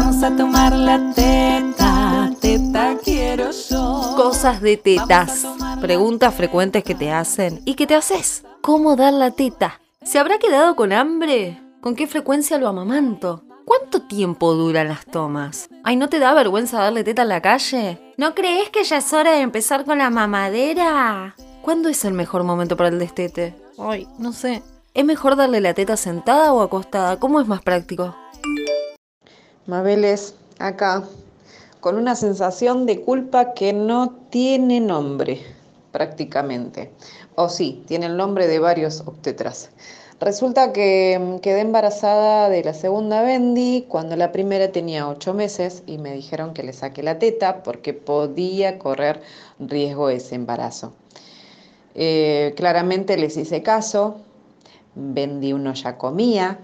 Vamos a tomar la teta, teta quiero yo. Cosas de tetas. Preguntas frecuentes que te hacen y que te haces. ¿Cómo dar la teta? ¿Se habrá quedado con hambre? ¿Con qué frecuencia lo amamanto? ¿Cuánto tiempo duran las tomas? Ay, ¿no te da vergüenza darle teta en la calle? ¿No crees que ya es hora de empezar con la mamadera? ¿Cuándo es el mejor momento para el destete? Ay, no sé. ¿Es mejor darle la teta sentada o acostada? ¿Cómo es más práctico? Mabeles, acá, con una sensación de culpa que no tiene nombre, prácticamente. O sí, tiene el nombre de varios obstetras. Resulta que mm, quedé embarazada de la segunda Bendy cuando la primera tenía ocho meses y me dijeron que le saque la teta porque podía correr riesgo ese embarazo. Eh, claramente les hice caso, Bendy uno ya comía,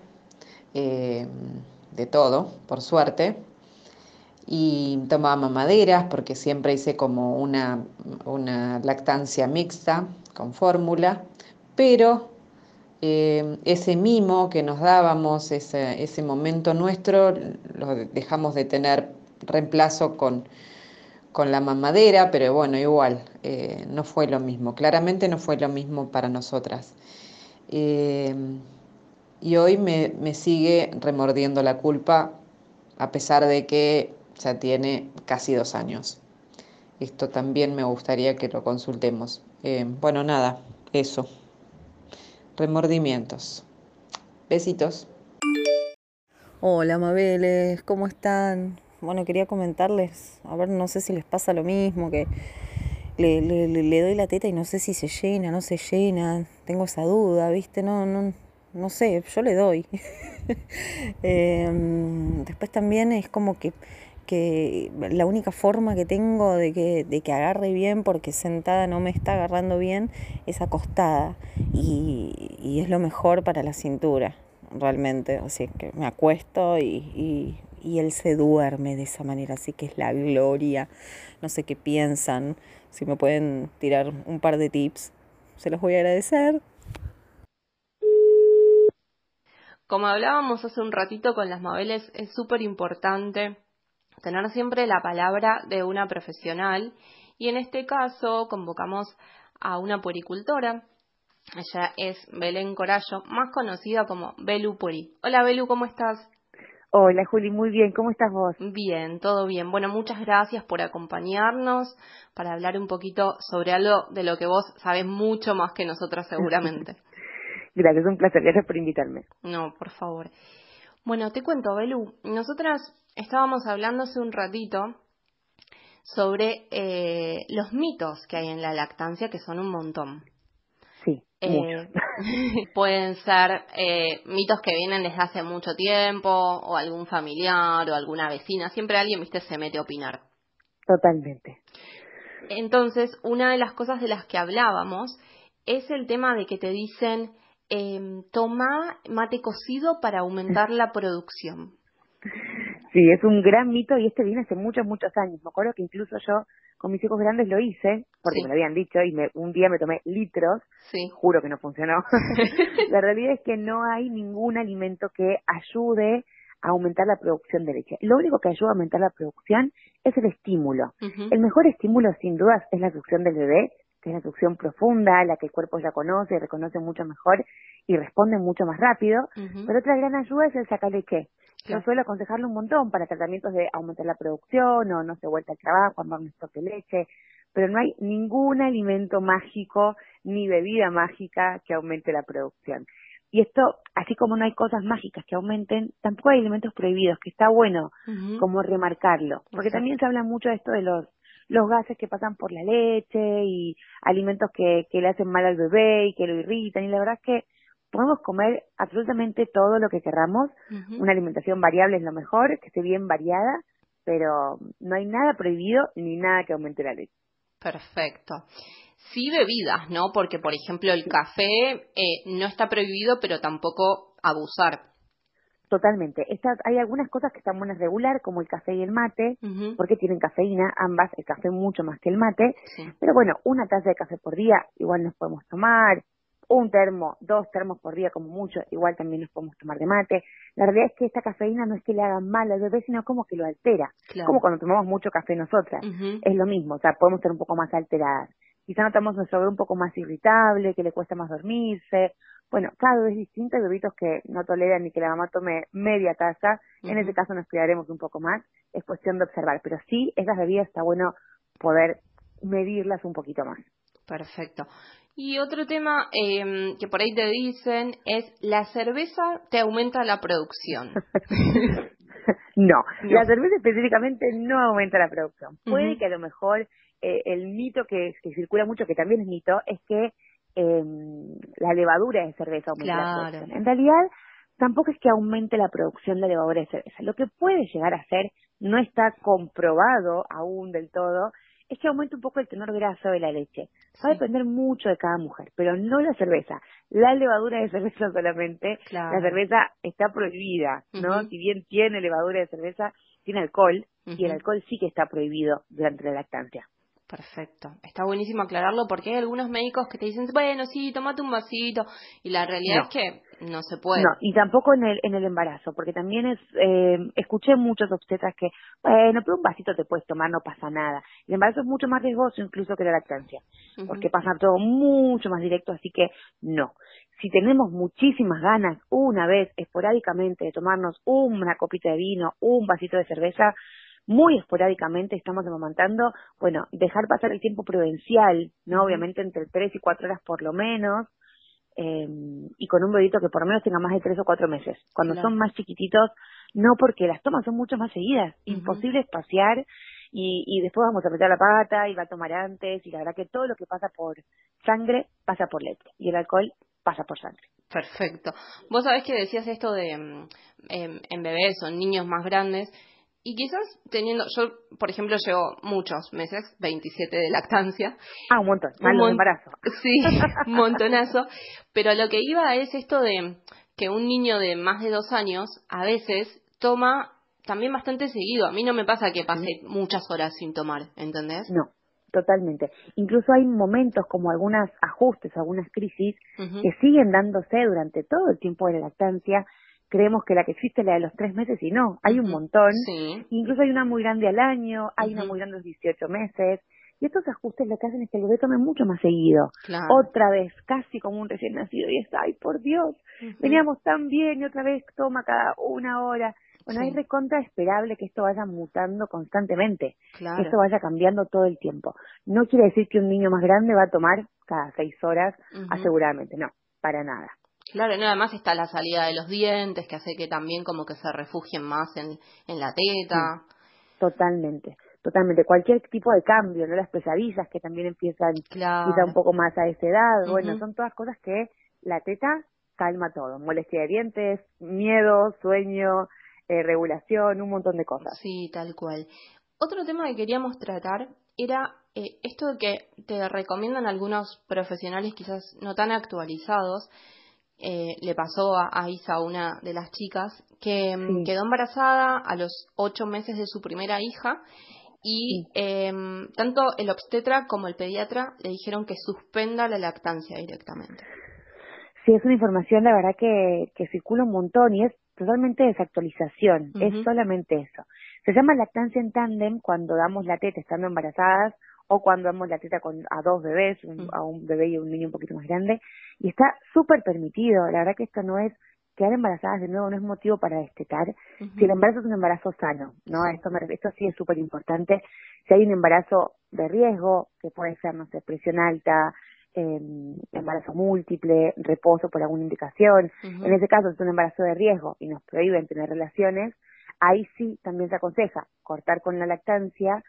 eh, de todo, por suerte. Y tomaba mamaderas porque siempre hice como una, una lactancia mixta con fórmula, pero eh, ese mimo que nos dábamos, ese, ese, momento nuestro, lo dejamos de tener reemplazo con, con la mamadera, pero bueno, igual, eh, no fue lo mismo, claramente no fue lo mismo para nosotras. Eh, y hoy me, me, sigue remordiendo la culpa a pesar de que ya tiene casi dos años. Esto también me gustaría que lo consultemos. Eh, bueno, nada, eso. Remordimientos. Besitos. Hola Mabeles, ¿cómo están? Bueno, quería comentarles, a ver, no sé si les pasa lo mismo, que le, le, le doy la teta y no sé si se llena, no se llena, tengo esa duda, ¿viste? No, no, no sé, yo le doy. eh, después también es como que, que la única forma que tengo de que, de que agarre bien, porque sentada no me está agarrando bien, es acostada. Y, y es lo mejor para la cintura, realmente. Así que me acuesto y, y, y él se duerme de esa manera, así que es la gloria. No sé qué piensan, si me pueden tirar un par de tips, se los voy a agradecer. Como hablábamos hace un ratito con las Mabeles, es súper importante tener siempre la palabra de una profesional y en este caso convocamos a una puericultora. Ella es Belén Corallo, más conocida como Belu Pueri. Hola Belu, ¿cómo estás? Hola Juli, muy bien, ¿cómo estás vos? Bien, todo bien. Bueno, muchas gracias por acompañarnos para hablar un poquito sobre algo de lo que vos sabés mucho más que nosotras seguramente. Gracias, un placer. Gracias por invitarme. No, por favor. Bueno, te cuento, Belu. Nosotras estábamos hablando hace un ratito sobre eh, los mitos que hay en la lactancia, que son un montón. Sí. Eh, pueden ser eh, mitos que vienen desde hace mucho tiempo, o algún familiar, o alguna vecina. Siempre alguien, viste, se mete a opinar. Totalmente. Entonces, una de las cosas de las que hablábamos es el tema de que te dicen eh, toma mate cocido para aumentar la producción. Sí, es un gran mito y este viene hace muchos, muchos años. Me acuerdo que incluso yo con mis hijos grandes lo hice, porque Sí. me lo habían dicho y me, un día me tomé litros, Sí. juro que no funcionó. la realidad es que no hay ningún alimento que ayude a aumentar la producción de leche. Lo único que ayuda a aumentar la producción es el estímulo. El mejor estímulo, sin dudas, es la succión del bebé, que es la succión profunda, la que el cuerpo ya conoce, reconoce mucho mejor y responde mucho más rápido. Pero otra gran ayuda es el sacaleche. Yo suelo aconsejarlo un montón para tratamientos de aumentar la producción o no se vuelta al trabajo, armar un stock de leche, pero no hay ningún alimento mágico ni bebida mágica que aumente la producción. Y esto, así como no hay cosas mágicas que aumenten, tampoco hay alimentos prohibidos, que está bueno como remarcarlo, porque Exacto. también se habla mucho de esto de los los gases que pasan por la leche y alimentos que, que le hacen mal al bebé y que lo irritan y la verdad es que podemos comer absolutamente todo lo que querramos, Ujú. una alimentación variable es lo mejor, que esté bien variada, pero no hay nada prohibido ni nada que aumente la leche. Perfecto. Sí bebidas, ¿no? Porque, por ejemplo, el café eh, no está prohibido, pero tampoco abusar. Totalmente. Hay algunas cosas que están buenas regular, como el café y el mate, porque tienen cafeína, ambas, el café mucho más que el mate, Sí. pero bueno, una taza de café por día igual nos podemos tomar, un termo, dos termos por día como mucho, igual también nos podemos tomar de mate. La realidad es que esta cafeína no es que le haga mal al bebé, sino como que lo altera. Como cuando tomamos mucho café nosotras. Es lo mismo, o sea, podemos estar un poco más alteradas. Quizá notamos nuestro bebé un poco más irritable, que le cuesta más dormirse. Bueno, cada vez es distinto. Hay bebitos que no toleran ni que la mamá tome media taza. En ese caso nos cuidaremos un poco más. Es cuestión de observar. Pero sí, esas bebidas está bueno poder medirlas un poquito más. Perfecto. Y otro tema eh, que por ahí te dicen es, ¿la cerveza te aumenta la producción? no, la cerveza específicamente no aumenta la producción. Puede que a lo mejor eh, el mito que, circula mucho, que también es mito, es que em, la levadura de cerveza aumenta la producción. En realidad, tampoco es que aumente la producción de levadura de cerveza. Lo que puede llegar a ser, no está comprobado aún del todo, es que aumente un poco el tenor graso de la leche. Va a depender mucho de cada mujer, pero no la cerveza. La levadura de cerveza solamente, la cerveza está prohibida, ¿no? Si bien tiene levadura de cerveza, tiene alcohol, y el alcohol sí que está prohibido durante la lactancia. Perfecto. Está buenísimo aclararlo porque hay algunos médicos que te dicen, bueno, sí, tomate un vasito. Y la realidad es que no se puede. No, y tampoco en el, en el embarazo, porque también es, eh, escuché muchos obstetras que, bueno, pero un vasito te puedes tomar, no pasa nada. El embarazo es mucho más riesgoso incluso que la lactancia, porque pasa todo mucho más directo, así que no. Si tenemos muchísimas ganas, una vez esporádicamente, de tomarnos una copita de vino, un vasito de cerveza, muy esporádicamente estamos amamantando, bueno, dejar pasar el tiempo prudencial, ¿no? Obviamente entre tres y cuatro horas por lo menos, eh, y con un bebito que por lo menos tenga más de tres o cuatro meses. Cuando son más chiquititos, no porque las tomas son mucho más seguidas, imposible espaciar y, y después vamos a meter la pata y va a tomar antes y la verdad que todo lo que pasa por sangre pasa por leche y el alcohol pasa por sangre. Perfecto. Vos sabés que decías esto de mm, em, en bebés o niños más grandes y quizás teniendo, yo por ejemplo llevo muchos meses, 27 de lactancia. Ah, un montón, un embarazo. Sí, un montonazo. Pero lo que iba es esto de que un niño de más de dos años a veces toma también bastante seguido. A mí no me pasa que pase muchas horas sin tomar, ¿entendés? No, totalmente. Incluso hay momentos como algunos ajustes, algunas crisis que siguen dándose durante todo el tiempo de la lactancia creemos que la que existe es la de los tres meses y no, hay un montón. Incluso hay una muy grande al año, hay una muy grande a los 18 meses. Y estos ajustes lo que hacen es que el bebé tome mucho más seguido. Otra vez, casi como un recién nacido. Y es, ay, por Dios, veníamos tan bien y otra vez toma cada una hora. Bueno, es recontra esperable que esto vaya mutando constantemente, que esto vaya cambiando todo el tiempo. No quiere decir que un niño más grande va a tomar cada seis horas, aseguradamente, no, para nada. Claro, no, además está la salida de los dientes, que hace que también como que se refugien más en, en la teta. totalmente, totalmente. Cualquier tipo de cambio, ¿no? Las pesadillas que también empiezan claro. quizá un poco más a esa edad. Bueno, son todas cosas que la teta calma todo. Molestia de dientes, miedo, sueño, eh, regulación, un montón de cosas. Sí, tal cual. Otro tema que queríamos tratar era eh, esto de que te recomiendan algunos profesionales quizás no tan actualizados, eh, le pasó a, Isa, una de las chicas, que mm, quedó embarazada a los ocho meses de su primera hija y em, tanto el obstetra como el pediatra le dijeron que suspenda la lactancia directamente. Sí, es una información, la verdad, que, que circula un montón y es totalmente desactualización, es solamente eso. Se llama lactancia en tándem cuando damos la teta estando embarazadas o cuando damos la teta con, a dos bebés, a un bebé y a un niño un poquito más grande, y está súper permitido. La verdad que esto no es quedar embarazadas de nuevo, no es motivo para destetar. Si el embarazo es un embarazo sano, ¿no? Esto, esto sí es súper importante. Si hay un embarazo de riesgo, que puede ser, no sé, presión alta, eh, embarazo múltiple, reposo por alguna indicación, en ese caso es un embarazo de riesgo y nos prohíben tener relaciones, ahí sí también se aconseja cortar con la lactancia,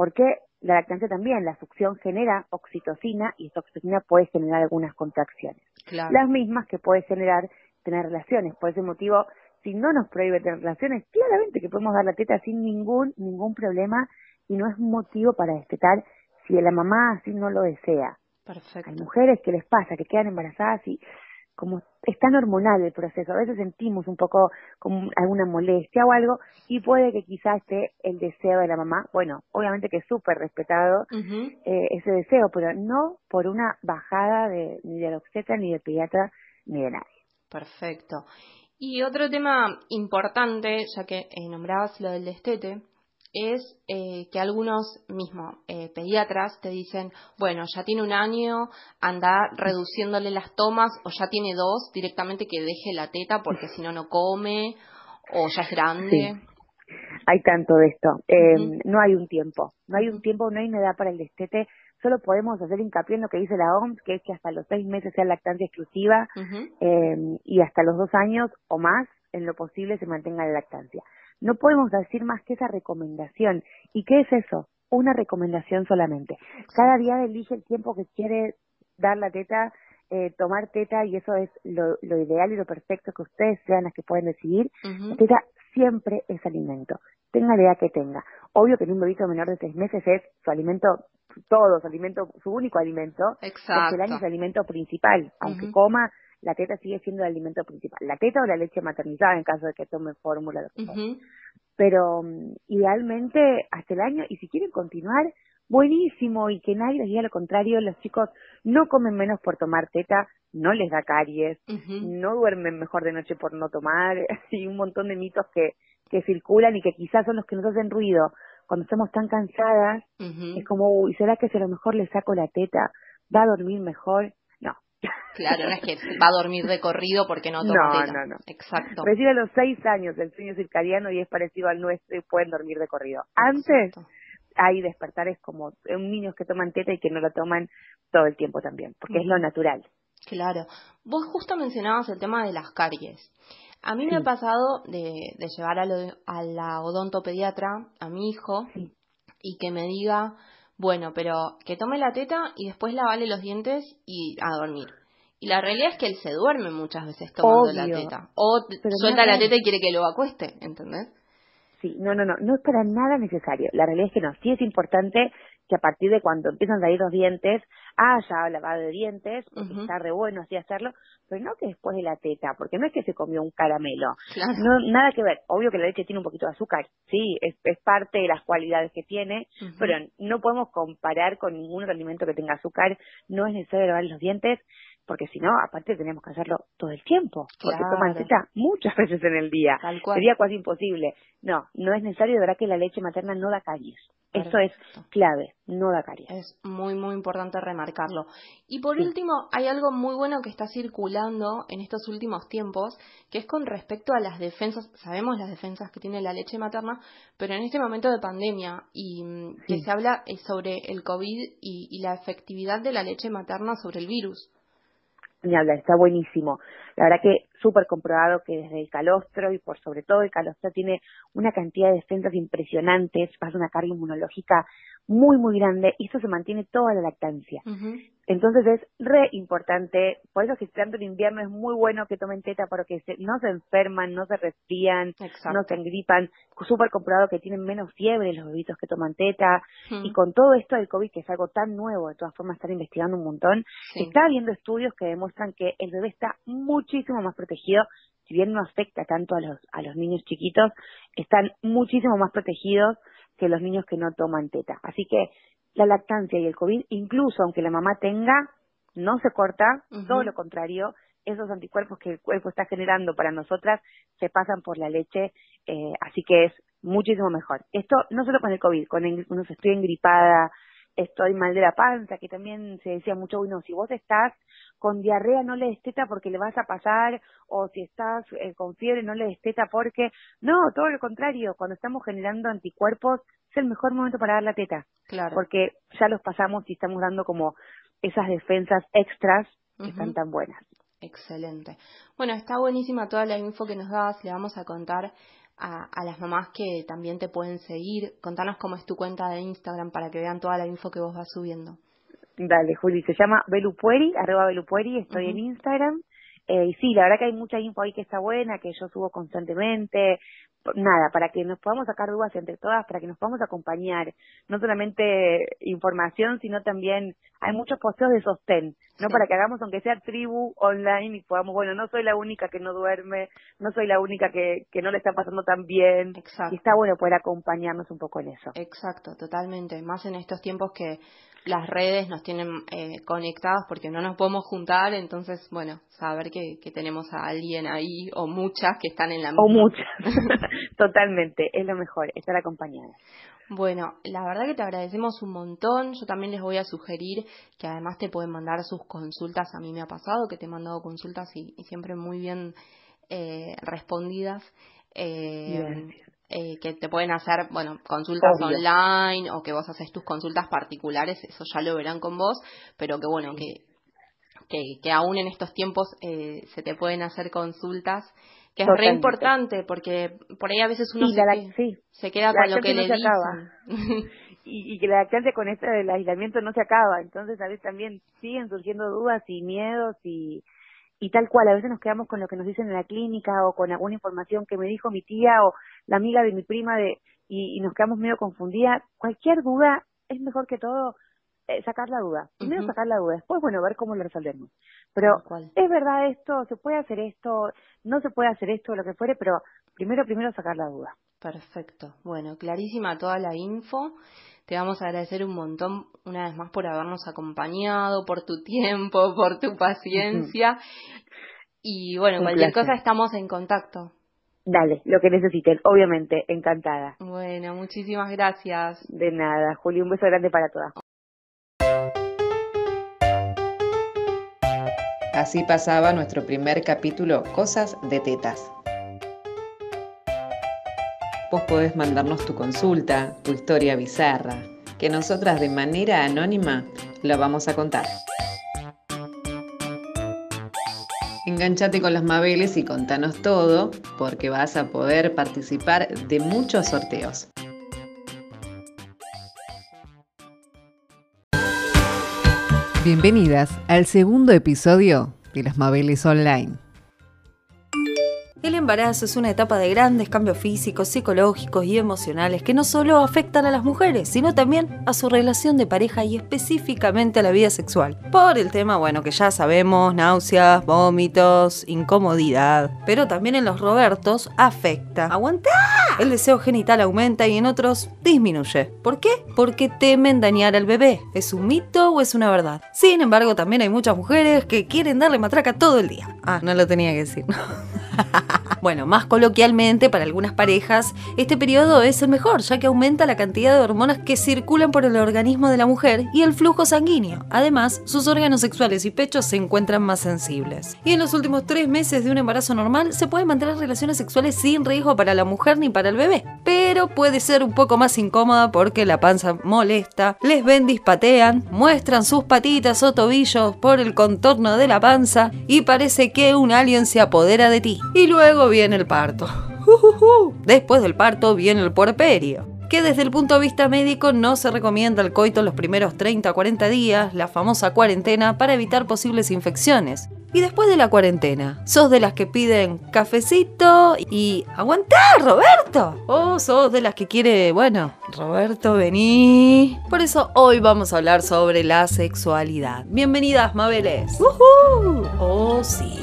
porque la lactancia también, la succión genera oxitocina y esa oxitocina puede generar algunas contracciones. Las mismas que puede generar tener relaciones. Por ese motivo, si no nos prohíbe tener relaciones, claramente que podemos dar la teta sin ningún, ningún problema y no es motivo para destetar si la mamá así no lo desea. Hay mujeres que les pasa, que quedan embarazadas y como es tan hormonal el proceso, a veces sentimos un poco como alguna molestia o algo y puede que quizás esté el deseo de la mamá, bueno, obviamente que es súper respetado eh, ese deseo, pero no por una bajada de, ni de obstetra, ni de pediatra, ni de nadie. Perfecto. Y otro tema importante, ya que eh, nombrabas lo del destete, es eh, que algunos mismos eh, pediatras te dicen, bueno, ya tiene un año, anda reduciéndole las tomas, o ya tiene dos, directamente que deje la teta porque si no, no come, o ya es grande. Hay tanto de esto. Eh, No hay un tiempo, no hay un tiempo, no hay una edad para el destete. Solo podemos hacer hincapié en lo que dice la OMS, que es que hasta los seis meses sea lactancia exclusiva eh, y hasta los dos años o más, en lo posible, se mantenga la lactancia. No podemos decir más que esa recomendación. ¿Y qué es eso? Una recomendación solamente. Cada día elige el tiempo que quiere dar la teta, eh, tomar teta, y eso es lo, ideal y lo perfecto que ustedes sean las que pueden decidir. La teta siempre es alimento, tenga la edad que tenga. Obvio que en un bebito menor de seis meses es su alimento, todo, su alimento, su único alimento, Exacto. el año es alimento principal, aunque coma la teta sigue siendo el alimento principal. La teta o la leche maternizada en caso de que tome fórmula. Pero mm, idealmente hasta el año, y si quieren continuar, buenísimo, y que nadie les diga lo contrario, los chicos no comen menos por tomar teta, no les da caries, no duermen mejor de noche por no tomar, y un montón de mitos que, que circulan y que quizás son los que nos hacen ruido. Cuando estamos tan cansadas, es como, uy, ¿será que si a lo mejor le saco la teta, va a dormir mejor? Claro, no es que va a dormir de corrido porque no toma No, no, no. Exacto. Recibe a los seis años el sueño circadiano y es parecido al nuestro y pueden dormir de corrido. Antes hay despertares como niños que toman teta y que no lo toman todo el tiempo también, porque es lo natural. Claro. Vos justo mencionabas el tema de las caries. A mí me ha pasado de, llevar a, a, la odontopediatra a mi hijo y que me diga, bueno, pero que tome la teta y después lavale los dientes y a dormir. Y la realidad es que él se duerme muchas veces tomando la teta. O suelta la teta y quiere que lo acueste, ¿entendés? Sí, no, no, no, no es para nada necesario. La realidad es que no. Sí es importante que a partir de cuando empiezan a salir los dientes, haya lavado de dientes, porque está re bueno así hacerlo, pero no que después de la teta, porque no es que se comió un caramelo. No, nada que ver. Obvio que la leche tiene un poquito de azúcar, sí, es, es parte de las cualidades que tiene, pero no podemos comparar con ningún otro alimento que tenga azúcar. No es necesario lavar los dientes porque si no, aparte tenemos que hacerlo todo el tiempo, porque toman teta muchas veces en el día. Sería casi imposible. No, no es necesario, de verdad que la leche materna no da caries. Eso es clave, no da caries. Es muy, muy importante remarcarlo. Y por último, hay algo muy bueno que está circulando en estos últimos tiempos, que es con respecto a las defensas. Sabemos las defensas que tiene la leche materna, pero en este momento de pandemia y mm, que se habla eh, sobre el COVID y la efectividad de la leche materna sobre el virus ni hablar, está buenísimo. La verdad que súper comprobado que desde el calostro y por sobre todo el calostro tiene una cantidad de defensas impresionantes, pasa una carga inmunológica muy, muy grande y eso se mantiene toda la lactancia. Entonces es re importante, por eso que tanto en invierno es muy bueno que tomen teta porque no se enferman, no se resfrían, no se engripan, súper comprobado que tienen menos fiebre los bebitos que toman teta. Y con todo esto del COVID que es algo tan nuevo, de todas formas están investigando un montón, está habiendo estudios que demuestran que el bebé está muchísimo más protegido. Si bien no afecta tanto a los, a los niños chiquitos, están muchísimo más protegidos que los niños que no toman teta. Así que la lactancia y el COVID, incluso aunque la mamá tenga, no se corta, todo lo contrario, esos anticuerpos que el cuerpo está generando para nosotras se pasan por la leche, eh, así que es muchísimo mejor. Esto no solo con el COVID, con uno se estoy engripada, estoy mal de la panza, que también se decía mucho, bueno, si vos estás con diarrea no le des teta porque le vas a pasar, o si estás eh, con fiebre no le des teta porque, no, todo lo contrario, cuando estamos generando anticuerpos es el mejor momento para dar la teta, claro. porque ya los pasamos y estamos dando como esas defensas extras que están tan buenas. Excelente. Bueno, está buenísima toda la info que nos das, le vamos a contar a, las mamás que también te pueden seguir. Contanos cómo es tu cuenta de Instagram para que vean toda la info que vos vas subiendo. Dale, Juli, se llama Belupueri, arroba Belupueri, estoy en Instagram. Eh, y sí, la verdad que hay mucha info ahí que está buena, que yo subo constantemente, nada, para que nos podamos sacar dudas entre todas, para que nos podamos acompañar, no solamente información, sino también hay muchos posteos de sostén, ¿no? Para que hagamos aunque sea tribu online y podamos, bueno, no soy la única que no duerme, no soy la única que, que no le está pasando tan bien. Exacto. Y está bueno poder acompañarnos un poco en eso. Exacto, totalmente. Más en estos tiempos que las redes nos tienen eh, conectados porque no nos podemos juntar, entonces, bueno, saber que, que tenemos a alguien ahí o muchas que están en la misma. O muchas, totalmente, es lo mejor, estar acompañada. Bueno, la verdad que te agradecemos un montón. Yo también les voy a sugerir que además te pueden mandar sus consultas. A mí me ha pasado que te he mandado consultas y, y siempre muy bien eh, respondidas. Eh, eh, que te pueden hacer, bueno, consultas Obvio. online o que vos haces tus consultas particulares, eso ya lo verán con vos, pero que bueno, que, que, que aún en estos tiempos eh, se te pueden hacer consultas, que es re importante porque por ahí a veces uno Sí, se, la que- lac- sí. se queda la con lo que le no acaba. dicen. y, y que la lactancia con esto del aislamiento no se acaba, entonces a veces también siguen surgiendo dudas y miedos y, y tal cual, a veces nos quedamos con lo que nos dicen en la clínica o con alguna información que me dijo mi tía o la amiga de mi prima de y, y nos quedamos medio confundidas. Cualquier duda es mejor que todo eh, sacar la duda. Primero sacar la duda, después bueno, ver cómo lo resolvemos. Pero es verdad esto, se puede hacer esto, no se puede hacer esto, lo que fuere, pero primero primero sacar la duda. Perfecto. Bueno, clarísima toda la info. Te vamos a agradecer un montón una vez más por habernos acompañado, por tu tiempo, por tu paciencia. Y bueno, Un cualquier placer. cosa estamos en contacto. Dale, lo que necesiten, obviamente, encantada. Bueno, muchísimas gracias. De nada, Juli, un beso grande para todas. Así pasaba nuestro primer capítulo, Cosas de Tetas. Vos podés mandarnos tu consulta, tu historia bizarra, que nosotras de manera anónima la vamos a contar. Enganchate con las Mabeles y contanos todo, porque vas a poder participar de muchos sorteos. Bienvenidas al segundo episodio de Las Mabeles Online. El embarazo es una etapa de grandes cambios físicos, psicológicos y emocionales que no solo afectan a las mujeres, sino también a su relación de pareja y específicamente a la vida sexual. Por el tema, bueno, que ya sabemos, náuseas, vómitos, incomodidad. Pero también en los Robertos afecta. ¡Aguantá! El deseo genital aumenta y en otros disminuye. ¿Por qué? Porque temen dañar al bebé. ¿Es un mito o es una verdad? Sin embargo, también hay muchas mujeres que quieren darle matraca todo el día. Ah, no lo tenía que decir. Bueno, más coloquialmente, para algunas parejas, este periodo es el mejor, ya que aumenta la cantidad de hormonas que circulan por el organismo de la mujer y el flujo sanguíneo. Además, sus órganos sexuales y pechos se encuentran más sensibles. Y en los últimos tres meses de un embarazo normal, se pueden mantener relaciones sexuales sin riesgo para la mujer ni para el bebé. Pero puede ser un poco más incómoda porque la panza molesta, les ven dispatean, muestran sus patitas o tobillos por el contorno de la panza y parece que un alien se apodera de ti. Y luego viene el parto. Después del parto viene el puerperio. Que desde el punto de vista médico no se recomienda el coito los primeros 30 o 40 días, la famosa cuarentena, para evitar posibles infecciones. Y después de la cuarentena, ¿sos de las que piden cafecito y aguantá, Roberto? ¿O sos de las que quiere, bueno, Roberto, vení? Por eso hoy vamos a hablar sobre la sexualidad. Bienvenidas, Mabeles. ¡Uhú! Oh, sí.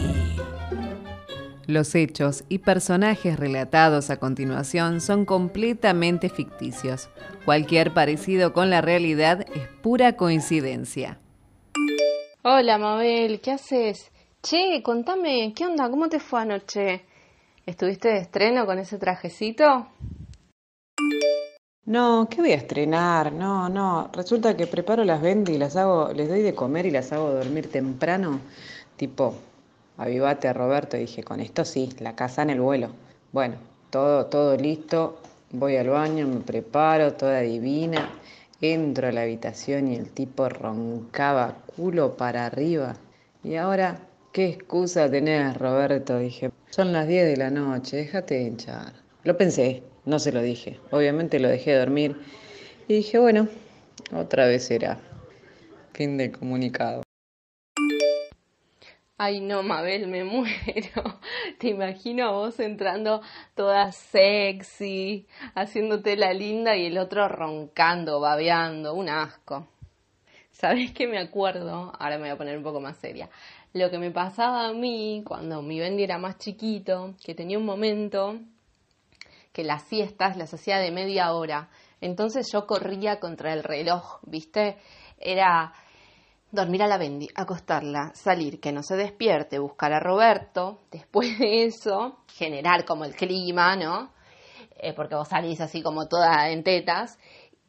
Los hechos y personajes relatados a continuación son completamente ficticios. Cualquier parecido con la realidad es pura coincidencia. Hola, Mabel, ¿qué haces? Che, contame, ¿qué onda? ¿Cómo te fue anoche? ¿Estuviste de estreno con ese trajecito? No, ¿qué voy a estrenar? No, no. Resulta que preparo las vendas y las hago, les doy de comer y las hago dormir temprano. Tipo, avivate Roberto. Y dije, con esto sí, la casa en el vuelo. Bueno, todo, todo listo. Voy al baño, me preparo, toda divina. Entro a la habitación y el tipo roncaba culo para arriba. Y ahora, ¿qué excusa tenés, Roberto? Dije, son las 10 de la noche, déjate hinchar. Lo pensé, no se lo dije. Obviamente lo dejé dormir. Y dije, bueno, otra vez será. Fin del comunicado. Ay, no, Mabel, me muero. Te imagino a vos entrando toda sexy, haciéndote la linda y el otro roncando, babeando, un asco. ¿Sabés qué me acuerdo? Ahora me voy a poner un poco más seria. Lo que me pasaba a mí cuando mi Bendy era más chiquito, que tenía un momento que las siestas las hacía de media hora. Entonces yo corría contra el reloj, ¿viste? Era dormir a la Bendy, acostarla, salir, que no se despierte, buscar a Roberto, después de eso, generar como el clima, ¿no? Eh, porque vos salís así como toda en tetas,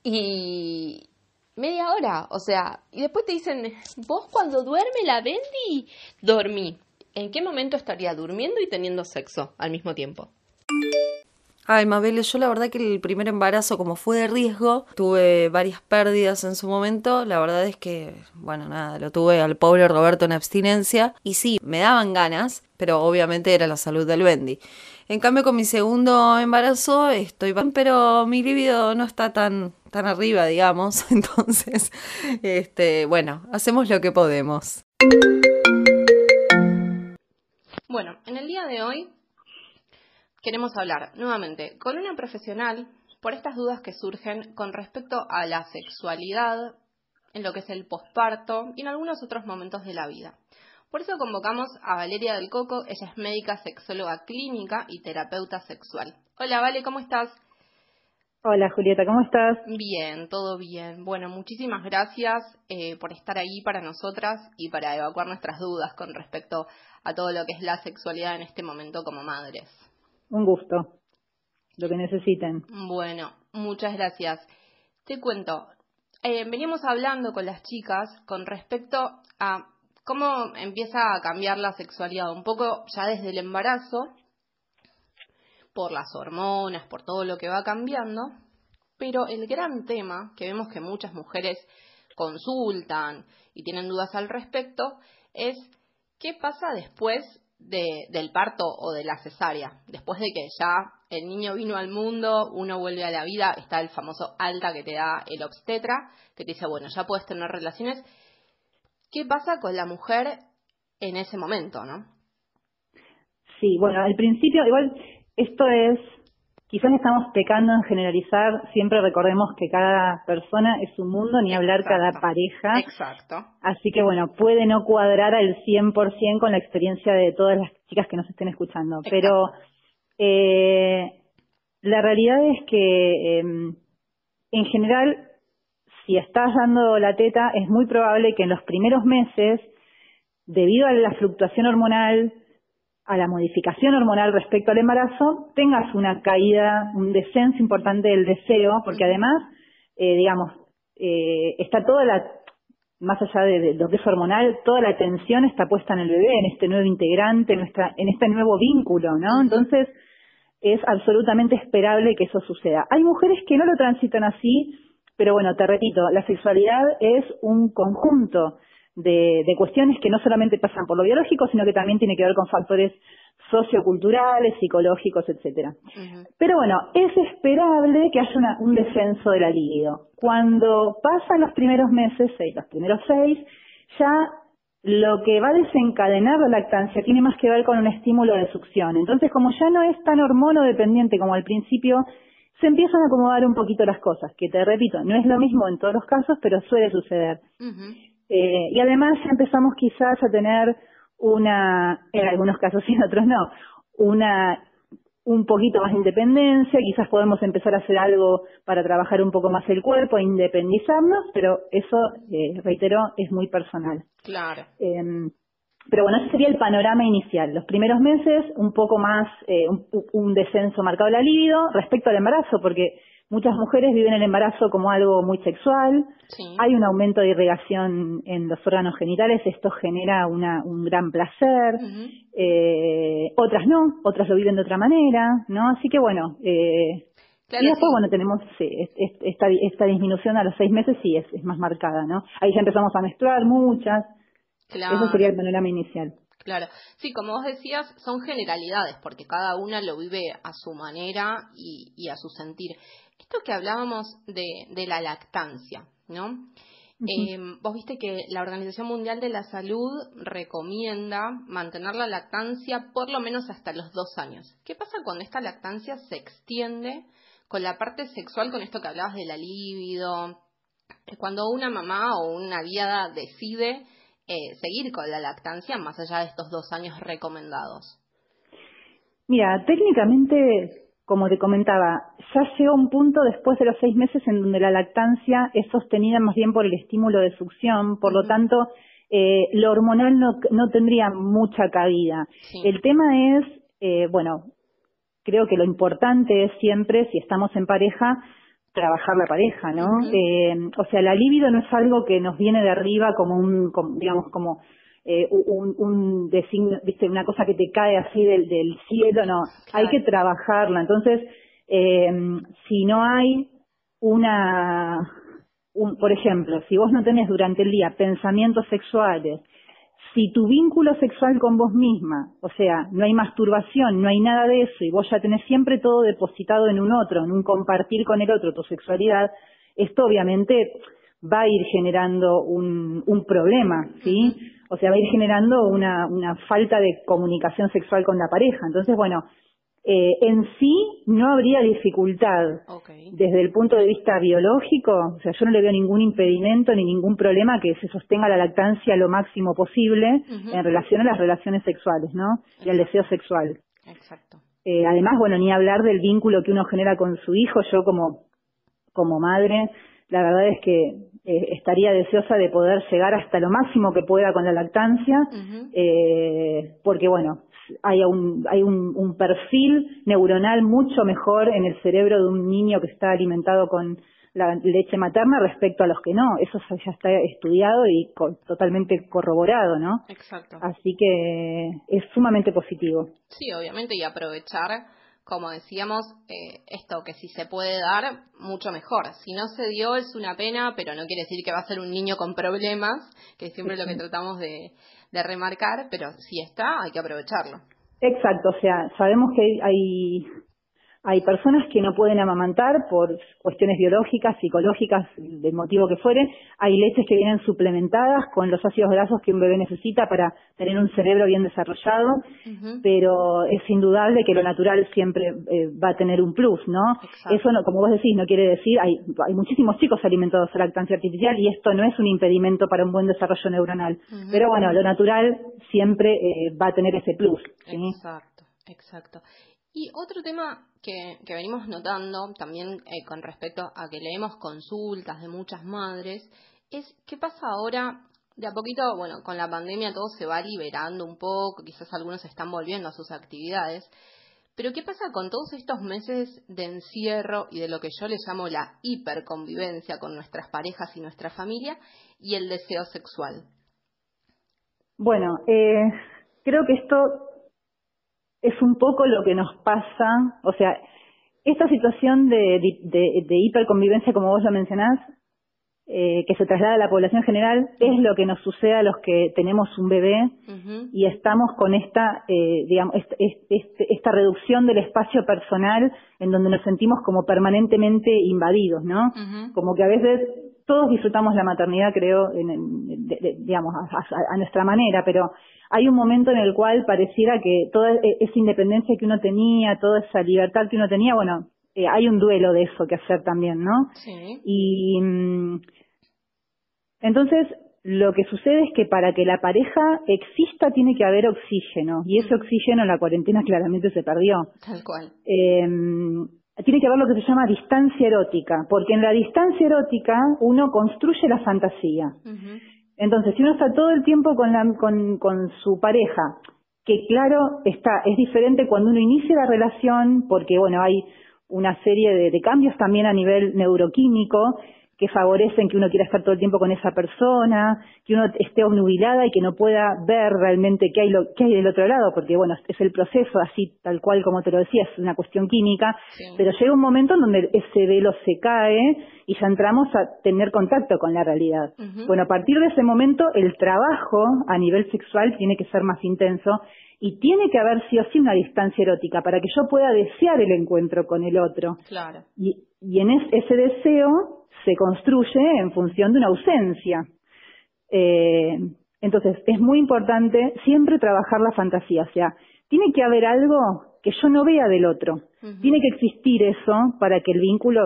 y media hora, o sea, y después te dicen, vos cuando duerme la Bendy, dormí. ¿En qué momento estaría durmiendo y teniendo sexo al mismo tiempo? Ay, Mabel, yo la verdad que el primer embarazo, como fue de riesgo, tuve varias pérdidas en su momento. La verdad es que, bueno, nada, lo tuve al pobre Roberto en abstinencia. Y sí, me daban ganas, pero obviamente era la salud del Bendy. En cambio, con mi segundo embarazo estoy bien, pero mi libido no está tan, tan arriba, digamos. Entonces, este, bueno, hacemos lo que podemos. Bueno, en el día de hoy queremos hablar nuevamente con una profesional por estas dudas que surgen con respecto a la sexualidad, en lo que es el posparto y en algunos otros momentos de la vida. Por eso convocamos a Valeria del Coco, ella es médica sexóloga clínica y terapeuta sexual. Hola, Vale, ¿cómo estás? Hola, Julieta, ¿cómo estás? Bien, todo bien. Bueno, muchísimas gracias eh, por estar ahí para nosotras y para evacuar nuestras dudas con respecto a todo lo que es la sexualidad en este momento como madres. Un gusto. Lo que necesiten. Bueno, muchas gracias. Te cuento, eh, hablando con las chicas con respecto a cómo empieza a cambiar la sexualidad, un poco ya desde el embarazo, por las hormonas, por todo lo que va cambiando, pero el gran tema que vemos que muchas mujeres consultan y tienen dudas al respecto es qué pasa después del parto o de la cesárea. Después de que ya el niño vino al mundo, uno vuelve a la vida, está el famoso alta que te da el obstetra, que te dice, bueno, ya puedes tener relaciones. ¿Qué pasa con la mujer en ese momento, no? Sí, bueno, al principio, igual, esto es quizás estamos pecando en generalizar, siempre recordemos que cada persona es un mundo, ni hablar cada pareja. Exacto. Así que bueno, puede no cuadrar al 100% con la experiencia de todas las chicas que nos estén escuchando, pero eh, la realidad es que em, en general, si estás dando la teta, es muy probable que en los primeros meses, debido a la fluctuación hormonal, a la modificación hormonal respecto al embarazo, tengas una caída, un descenso importante del deseo, porque además, eh, digamos, eh, está toda la, más allá de, lo que es hormonal, toda la atención está puesta en el bebé, en este nuevo integrante, en, nuestra, en este nuevo vínculo, ¿no? Entonces, es absolutamente esperable que eso suceda. Hay mujeres que no lo transitan así, pero bueno, te repito, la sexualidad es un conjunto de, cuestiones que no solamente pasan por lo biológico, sino que también tiene que ver con factores socioculturales, psicológicos, etcétera. Pero bueno, es esperable que haya un descenso de la libido. Cuando pasan los primeros meses, seis, los primeros seis, ya lo que va a desencadenar la lactancia tiene más que ver con un estímulo de succión. Entonces, como ya no es tan hormono dependiente como al principio, se empiezan a acomodar un poquito las cosas, que te repito, no es lo mismo en todos los casos, pero suele suceder. Eh, y además ya empezamos quizás a tener una, en algunos casos y en otros no, una un poquito más de independencia, quizás podemos empezar a hacer algo para trabajar un poco más el cuerpo, independizarnos, pero eso, eh, reitero, es muy personal. Claro. Eh, pero bueno, ese sería el panorama inicial. Los primeros meses, un poco más, eh, un, un, descenso marcado de la libido respecto al embarazo, porque Muchas mujeres viven el embarazo como algo muy sexual. Hay un aumento de irrigación en los órganos genitales. Esto genera una, un gran placer. eh, otras no, otras lo viven de otra manera, ¿no? Así que bueno. Eh, y después, bueno, tenemos esta, esta disminución a los seis meses sí es, es más marcada, ¿no? Ahí ya empezamos a menstruar muchas. Eso sería el panorama inicial. Claro, sí, como vos decías, son generalidades, porque cada una lo vive a su manera y, y a su sentir esto que hablábamos de, de la lactancia, ¿no? Em, vos viste que la Organización Mundial de la Salud recomienda mantener la lactancia por lo menos hasta los dos años. ¿Qué pasa cuando esta lactancia se extiende con la parte sexual, con esto que hablabas de la libido? Cuando una mamá o una guiada decide eh, seguir con la lactancia más allá de estos dos años recomendados. Mira, técnicamente como te comentaba, ya llega un punto después de los seis meses en donde la lactancia es sostenida más bien por el estímulo de succión, por lo tanto, eh, lo hormonal no, no tendría mucha cabida. El tema es, eh, bueno, creo que lo importante es siempre, si estamos en pareja, trabajar la pareja, ¿no? eh, o sea, la libido no es algo que nos viene de arriba como un, digamos, como eh, un, un viste, una cosa que te cae así del, del cielo, no, hay que trabajarla. Entonces, eh, si no hay una, un, por ejemplo, si vos no tenés durante el día pensamientos sexuales, si tu vínculo sexual con vos misma, o sea, no hay masturbación, no hay nada de eso, y vos ya tenés siempre todo depositado en un otro, en un compartir con el otro tu sexualidad, esto obviamente va a ir generando un, un problema, ¿sí? O sea, va a ir generando una, una falta de comunicación sexual con la pareja. Entonces, bueno, eh, en sí no habría dificultad desde el punto de vista biológico, o sea, yo no le veo ningún impedimento ni ningún problema que se sostenga la lactancia lo máximo posible en relación a las relaciones sexuales, ¿no? Y al deseo sexual. Exacto. Eh, además, bueno, ni hablar del vínculo que uno genera con su hijo, yo como, como madre, la verdad es que eh, estaría deseosa de poder llegar hasta lo máximo que pueda con la lactancia, eh, porque bueno, hay, un, hay un, un, perfil neuronal mucho mejor en el cerebro de un niño que está alimentado con la leche materna respecto a los que no. Eso ya está estudiado y totalmente corroborado, ¿no? Exacto. Así que es sumamente positivo. Sí, obviamente, y aprovechar como decíamos, eh, esto que si se puede dar, mucho mejor. Si no se dio es una pena, pero no quiere decir que va a ser un niño con problemas, que es siempre lo que tratamos de, de remarcar, pero si está, hay que aprovecharlo. Exacto, o sea, sabemos que hay hay personas que no pueden amamantar por cuestiones biológicas, psicológicas, del motivo que fuere. Hay leches que vienen suplementadas con los ácidos grasos que un bebé necesita para tener un cerebro bien desarrollado, pero es indudable que lo natural siempre eh, va a tener un plus, ¿no? Eso, no, como vos decís, no quiere decir, hay, hay muchísimos chicos alimentados a lactancia artificial y esto no es un impedimento para un buen desarrollo neuronal. Pero bueno, lo natural siempre eh, va a tener ese plus. Exacto, exacto. Y otro tema que, venimos notando también eh, con respecto a que leemos consultas de muchas madres es qué pasa ahora de a poquito, bueno, con la pandemia todo se va liberando un poco, quizás algunos están volviendo a sus actividades, pero ¿qué pasa con todos estos meses de encierro y de lo que yo le llamo la hiperconvivencia con nuestras parejas y nuestra familia y el deseo sexual? Bueno, eh, creo que esto es un poco lo que nos pasa, o sea, esta situación de, de, de hiperconvivencia, como vos lo mencionás, eh, que se traslada a la población general, es lo que nos sucede a los que tenemos un bebé y estamos con esta, eh, digamos, esta reducción del espacio personal en donde nos sentimos como permanentemente invadidos, ¿no? Como que a veces todos disfrutamos la maternidad, creo, en, digamos, a, nuestra manera, pero hay un momento en el cual pareciera que toda e, esa independencia que uno tenía, toda esa libertad que uno tenía, bueno, eh, hay un duelo de eso que hacer también, ¿no? Sí. Y mm, entonces lo que sucede es que para que la pareja exista tiene que haber oxígeno y ese oxígeno en la cuarentena claramente se perdió. Tal cual. Eh, tiene que haber lo que se llama distancia erótica, porque en la distancia erótica uno construye la fantasía. Entonces, si uno está todo el tiempo con, la, con, con su pareja, que claro está, es diferente cuando uno inicia la relación, porque bueno, hay una serie de, de cambios también a nivel neuroquímico, que favorecen que uno quiera estar todo el tiempo con esa persona, que uno esté obnubilada y que no pueda ver realmente qué hay, lo, qué hay del otro lado, porque bueno, es el proceso así, tal cual como te lo decía, es una cuestión química, pero llega un momento en donde ese velo se cae y ya entramos a tener contacto con la realidad. Bueno, a partir de ese momento el trabajo a nivel sexual tiene que ser más intenso y tiene que haber sí o sí una distancia erótica para que yo pueda desear el encuentro con el otro. Claro. Y, y en ese deseo se construye en función de una ausencia. Eh, entonces, es muy importante siempre trabajar la fantasía, o sea, tiene que haber algo que yo no vea del otro. Tiene que existir eso para que el vínculo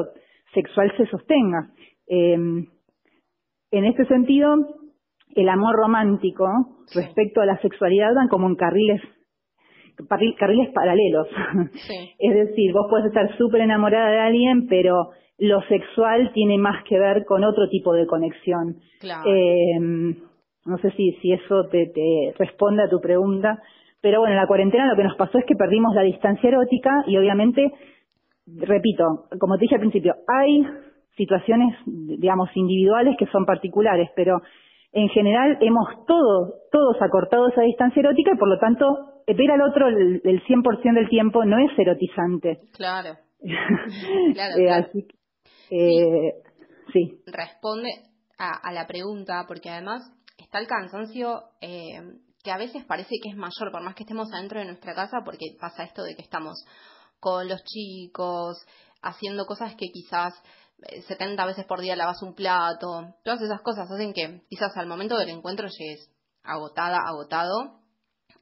sexual se sostenga. Eh, en este sentido, el amor romántico respecto a la sexualidad van como en carriles carriles paralelos. es decir, vos puedes estar súper enamorada de alguien, pero lo sexual tiene más que ver con otro tipo de conexión. Eh, no sé si, si eso te, te responde a tu pregunta, pero bueno, en la cuarentena lo que nos pasó es que perdimos la distancia erótica y obviamente, repito, como te dije al principio, hay situaciones, digamos, individuales que son particulares, pero en general hemos todos, todos acortado esa distancia erótica y por lo tanto ver al otro el, el 100% del tiempo no es erotizante. Claro. claro, eh, Así, eh, sí. Responde a, a, la pregunta porque además está el cansancio eh, que a veces parece que es mayor, por más que estemos adentro de nuestra casa, porque pasa esto de que estamos con los chicos, haciendo cosas que quizás 70 veces por día lavas un plato, todas esas cosas hacen que quizás al momento del encuentro llegues agotada, agotado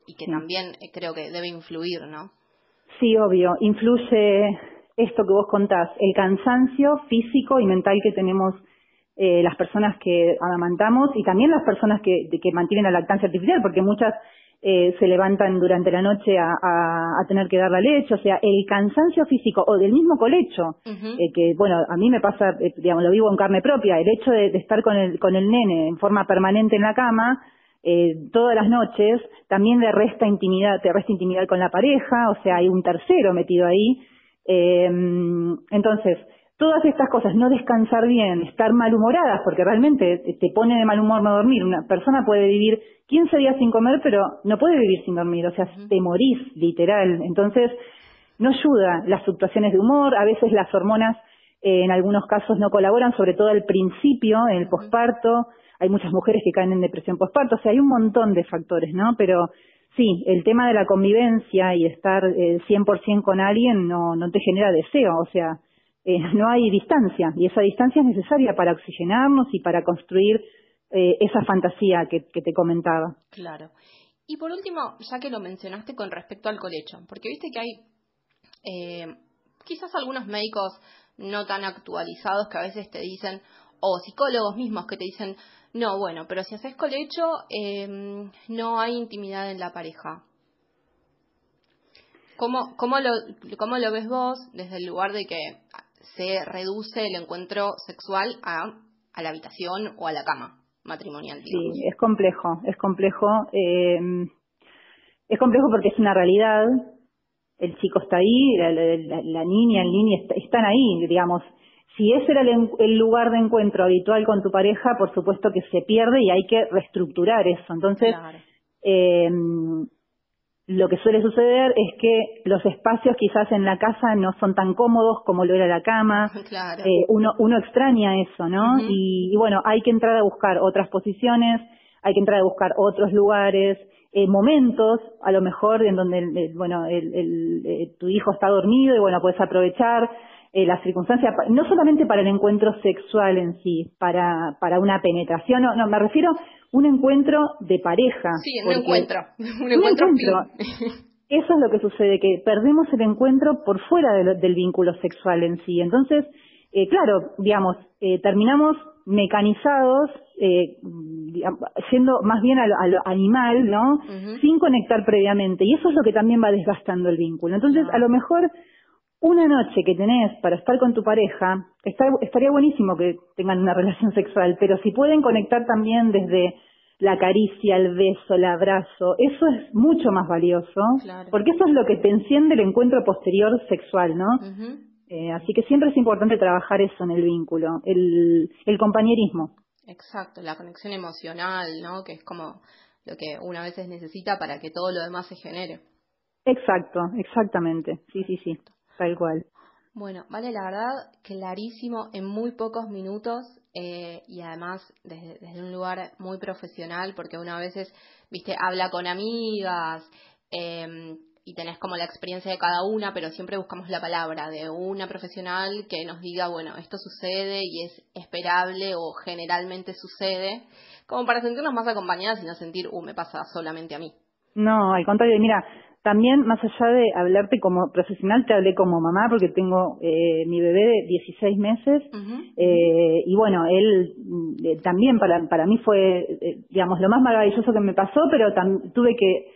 y que también eh, creo que debe influir, ¿no? Sí, obvio, influye esto que vos contás, el cansancio físico y mental que tenemos eh, las personas que amamantamos y también las personas que, que mantienen la lactancia artificial, porque muchas eh, se levantan durante la noche a, a, tener que dar la leche, o sea, el cansancio físico o del mismo colecho, eh, que bueno, a mí me pasa, eh, digamos, lo vivo en carne propia, el hecho de, estar con el, con el nene en forma permanente en la cama, todas las noches, también le resta intimidad, te resta intimidad con la pareja, o sea, hay un tercero metido ahí. entonces, todas estas cosas, no descansar bien, estar malhumoradas, porque realmente te pone de mal humor no dormir. Una persona puede vivir 15 días sin comer, pero no puede vivir sin dormir, o sea, te morís, literal. Entonces, no ayuda las fluctuaciones de humor, a veces las hormonas eh, en algunos casos no colaboran, sobre todo al principio, en el posparto. Hay muchas mujeres que caen en depresión posparto, o sea, hay un montón de factores, ¿no? Pero sí, el tema de la convivencia y estar eh, 100% con alguien no, te genera deseo, o sea, eh, no hay distancia y esa distancia es necesaria para oxigenarnos y para construir eh, esa fantasía que, te comentaba. Claro. Y por último, ya que lo mencionaste con respecto al colecho, porque viste que hay eh, quizás algunos médicos no tan actualizados que a veces te dicen, o psicólogos mismos que te dicen, no, bueno, pero si haces colecho, no hay intimidad en la pareja. ¿Cómo, cómo, lo, ¿Cómo lo ves vos desde el lugar de que se reduce el encuentro sexual a, a la habitación o a la cama matrimonial. Sí, es complejo, es complejo. Eh, es complejo porque es una realidad. El chico está ahí, la, niña, el niño están ahí, digamos. Si ese era el, lugar de encuentro habitual con tu pareja, por supuesto que se pierde y hay que reestructurar eso. Entonces, eh, lo que suele suceder es que los espacios quizás en la casa no son tan cómodos como lo era la cama. Eh, uno, uno extraña eso, ¿no? y, bueno, hay que entrar a buscar otras posiciones, hay que entrar a buscar otros lugares, eh, momentos, a lo mejor en donde, bueno, el, eh, tu hijo está dormido y bueno, puedes aprovechar eh, las circunstancias, no solamente para el encuentro sexual en sí, para, para una penetración, no, no, me refiero a un encuentro de pareja. Sí, un encuentro, un encuentro. Eso es lo que sucede, que perdemos el encuentro por fuera del vínculo sexual en sí. Entonces, eh, claro, digamos, eh, terminamos mecanizados, eh, yendo más bien a lo, animal, ¿no? Sin conectar previamente. Y eso es lo que también va desgastando el vínculo. Entonces, a lo mejor una noche que tenés para estar con tu pareja, estaría buenísimo que tengan una relación sexual, pero si pueden conectar también desde la caricia, el beso, el abrazo, eso es mucho más valioso, porque eso es lo que te enciende el encuentro posterior sexual, ¿no? eh, así que siempre es importante trabajar eso en el vínculo, el, el compañerismo. Exacto, la conexión emocional, ¿no? Que es como lo que una veces necesita para que todo lo demás se genere. Exacto, exactamente, sí, sí, sí. Tal cual. Bueno, vale, la verdad, clarísimo en muy pocos minutos eh, y además desde, un lugar muy profesional, porque una veces, viste, habla con amigas, em, y tenés como la experiencia de cada una, pero siempre buscamos la palabra de una profesional que nos diga, bueno, esto sucede y es esperable o generalmente sucede, como para sentirnos más acompañadas y no sentir, uh, me pasa solamente a mí. No, al contrario, mira, también más allá de hablarte como profesional, te hablé como mamá porque tengo eh, mi bebé de 16 meses eh, y bueno, él eh, también para, para mí fue, eh, digamos, lo más maravilloso que me pasó, pero tuve que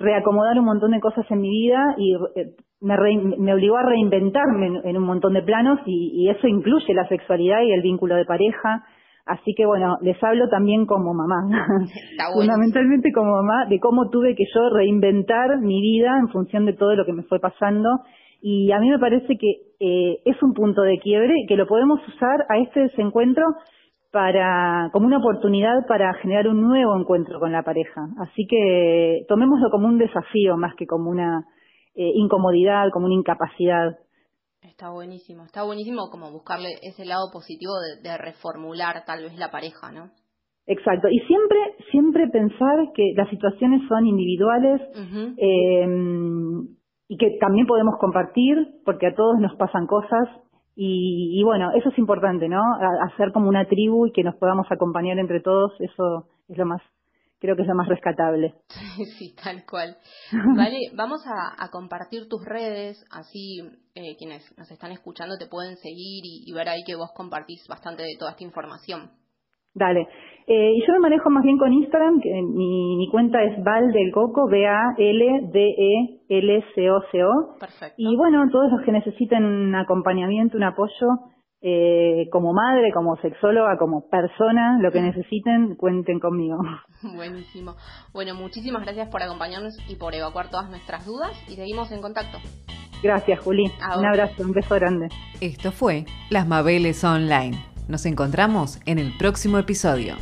reacomodar un montón de cosas en mi vida y eh, me, me obligó a reinventarme en, un montón de planos y, eso incluye la sexualidad y el vínculo de pareja. Así que bueno, les hablo también como mamá, fundamentalmente como mamá, de cómo tuve que yo reinventar mi vida en función de todo lo que me fue pasando. Y a mí me parece que eh, es un punto de quiebre que lo podemos usar a este desencuentro para como una oportunidad para generar un nuevo encuentro con la pareja. Así que tomémoslo como un desafío más que como una eh, incomodidad, como una incapacidad. Está buenísimo, está buenísimo como buscarle ese lado positivo de, reformular tal vez la pareja, ¿no? Exacto, y siempre, siempre pensar que las situaciones son individuales em, y que también podemos compartir, porque a todos nos pasan cosas y, bueno, eso es importante, ¿no? hacer como una tribu y que nos podamos acompañar entre todos, eso es lo más, creo que es lo más rescatable. Sí, tal cual. Vale, vamos a, compartir tus redes, así eh, quienes nos están escuchando te pueden seguir y ver ahí que vos compartís bastante de toda esta información. Dale. Eh, y yo me manejo más bien con Instagram, que mi, mi cuenta es Val del Coco, B-A-L-D-E-L-C-O-C-O. Perfecto. Y bueno, todos los que necesiten un acompañamiento, un apoyo, eh, como madre, como sexóloga, como persona, lo que necesiten, cuenten conmigo. Buenísimo. Bueno, muchísimas gracias por acompañarnos y por evacuar todas nuestras dudas y seguimos en contacto. Gracias, Juli. Un abrazo, un beso grande. Esto fue Las Mabeles Online. Nos encontramos en el próximo episodio.